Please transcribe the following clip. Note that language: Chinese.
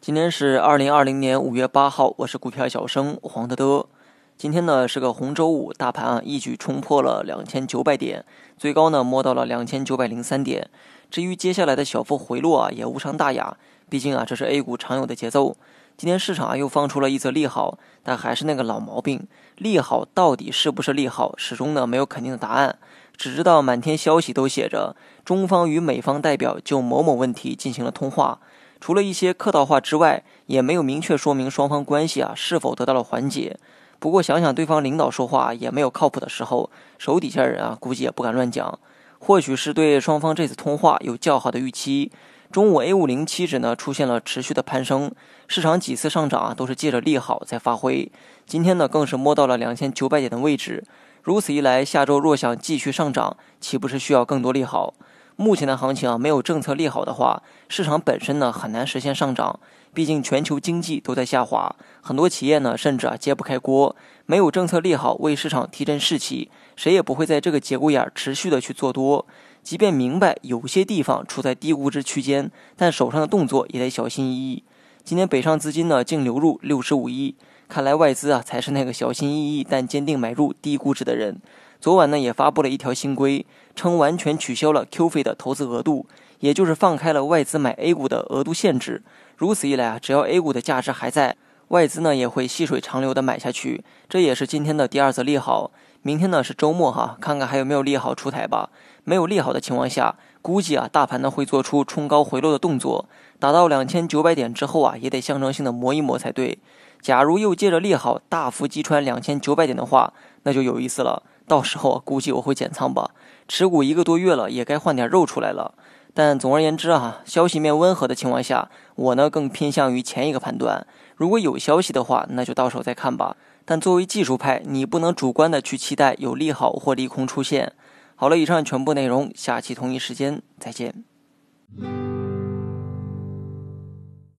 今天是二零二零年五月八号，我是股票小生黄德德。今天呢是个红周五，大盘啊一举冲破了两千九百点，最高呢摸到了两千九百零三点。至于接下来的小幅回落啊，也无伤大雅，毕竟啊这是 A 股常有的节奏。今天市场啊又放出了一则利好，但还是那个老毛病，利好到底是不是利好，始终呢没有肯定的答案，只知道满天消息都写着中方与美方代表就某某问题进行了通话，除了一些客套话之外，也没有明确说明双方关系啊是否得到了缓解。不过想想对方领导说话也没有靠谱的时候，手底下人啊估计也不敢乱讲，或许是对双方这次通话有较好的预期。中午 A 五零期指呢出现了持续的攀升，市场几次上涨啊都是借着利好在发挥。今天呢更是摸到了两千九百点的位置，如此一来，下周若想继续上涨，岂不是需要更多利好？目前的行情啊没有政策利好的话，市场本身呢很难实现上涨。毕竟全球经济都在下滑，很多企业呢甚至啊揭不开锅。没有政策利好为市场提振士气，谁也不会在这个节骨眼持续的去做多。即便明白有些地方处在低估值区间，但手上的动作也得小心翼翼。今天北上资金呢净流入六十五亿，看来外资啊才是那个小心翼翼但坚定买入低估值的人。昨晚呢也发布了一条新规，称完全取消了 Q 费的投资额度，也就是放开了外资买 A 股的额度限制。如此一来啊，只要 A 股的价值还在，外资呢也会细水长流的买下去。这也是今天的第二则利好。明天呢是周末哈，看看还有没有利好出台吧。没有利好的情况下，估计啊大盘呢会做出冲高回落的动作，达到两千九百点之后啊，也得象征性的磨一磨才对。假如又借着利好大幅击穿两千九百点的话，那就有意思了。到时候估计我会减仓吧，持股一个多月了，也该换点肉出来了。但总而言之啊，消息面温和的情况下，我呢更偏向于前一个判断。如果有消息的话，那就到时候再看吧。但作为技术派，你不能主观的去期待有利好或利空出现。好了，以上全部内容，下期同一时间再见。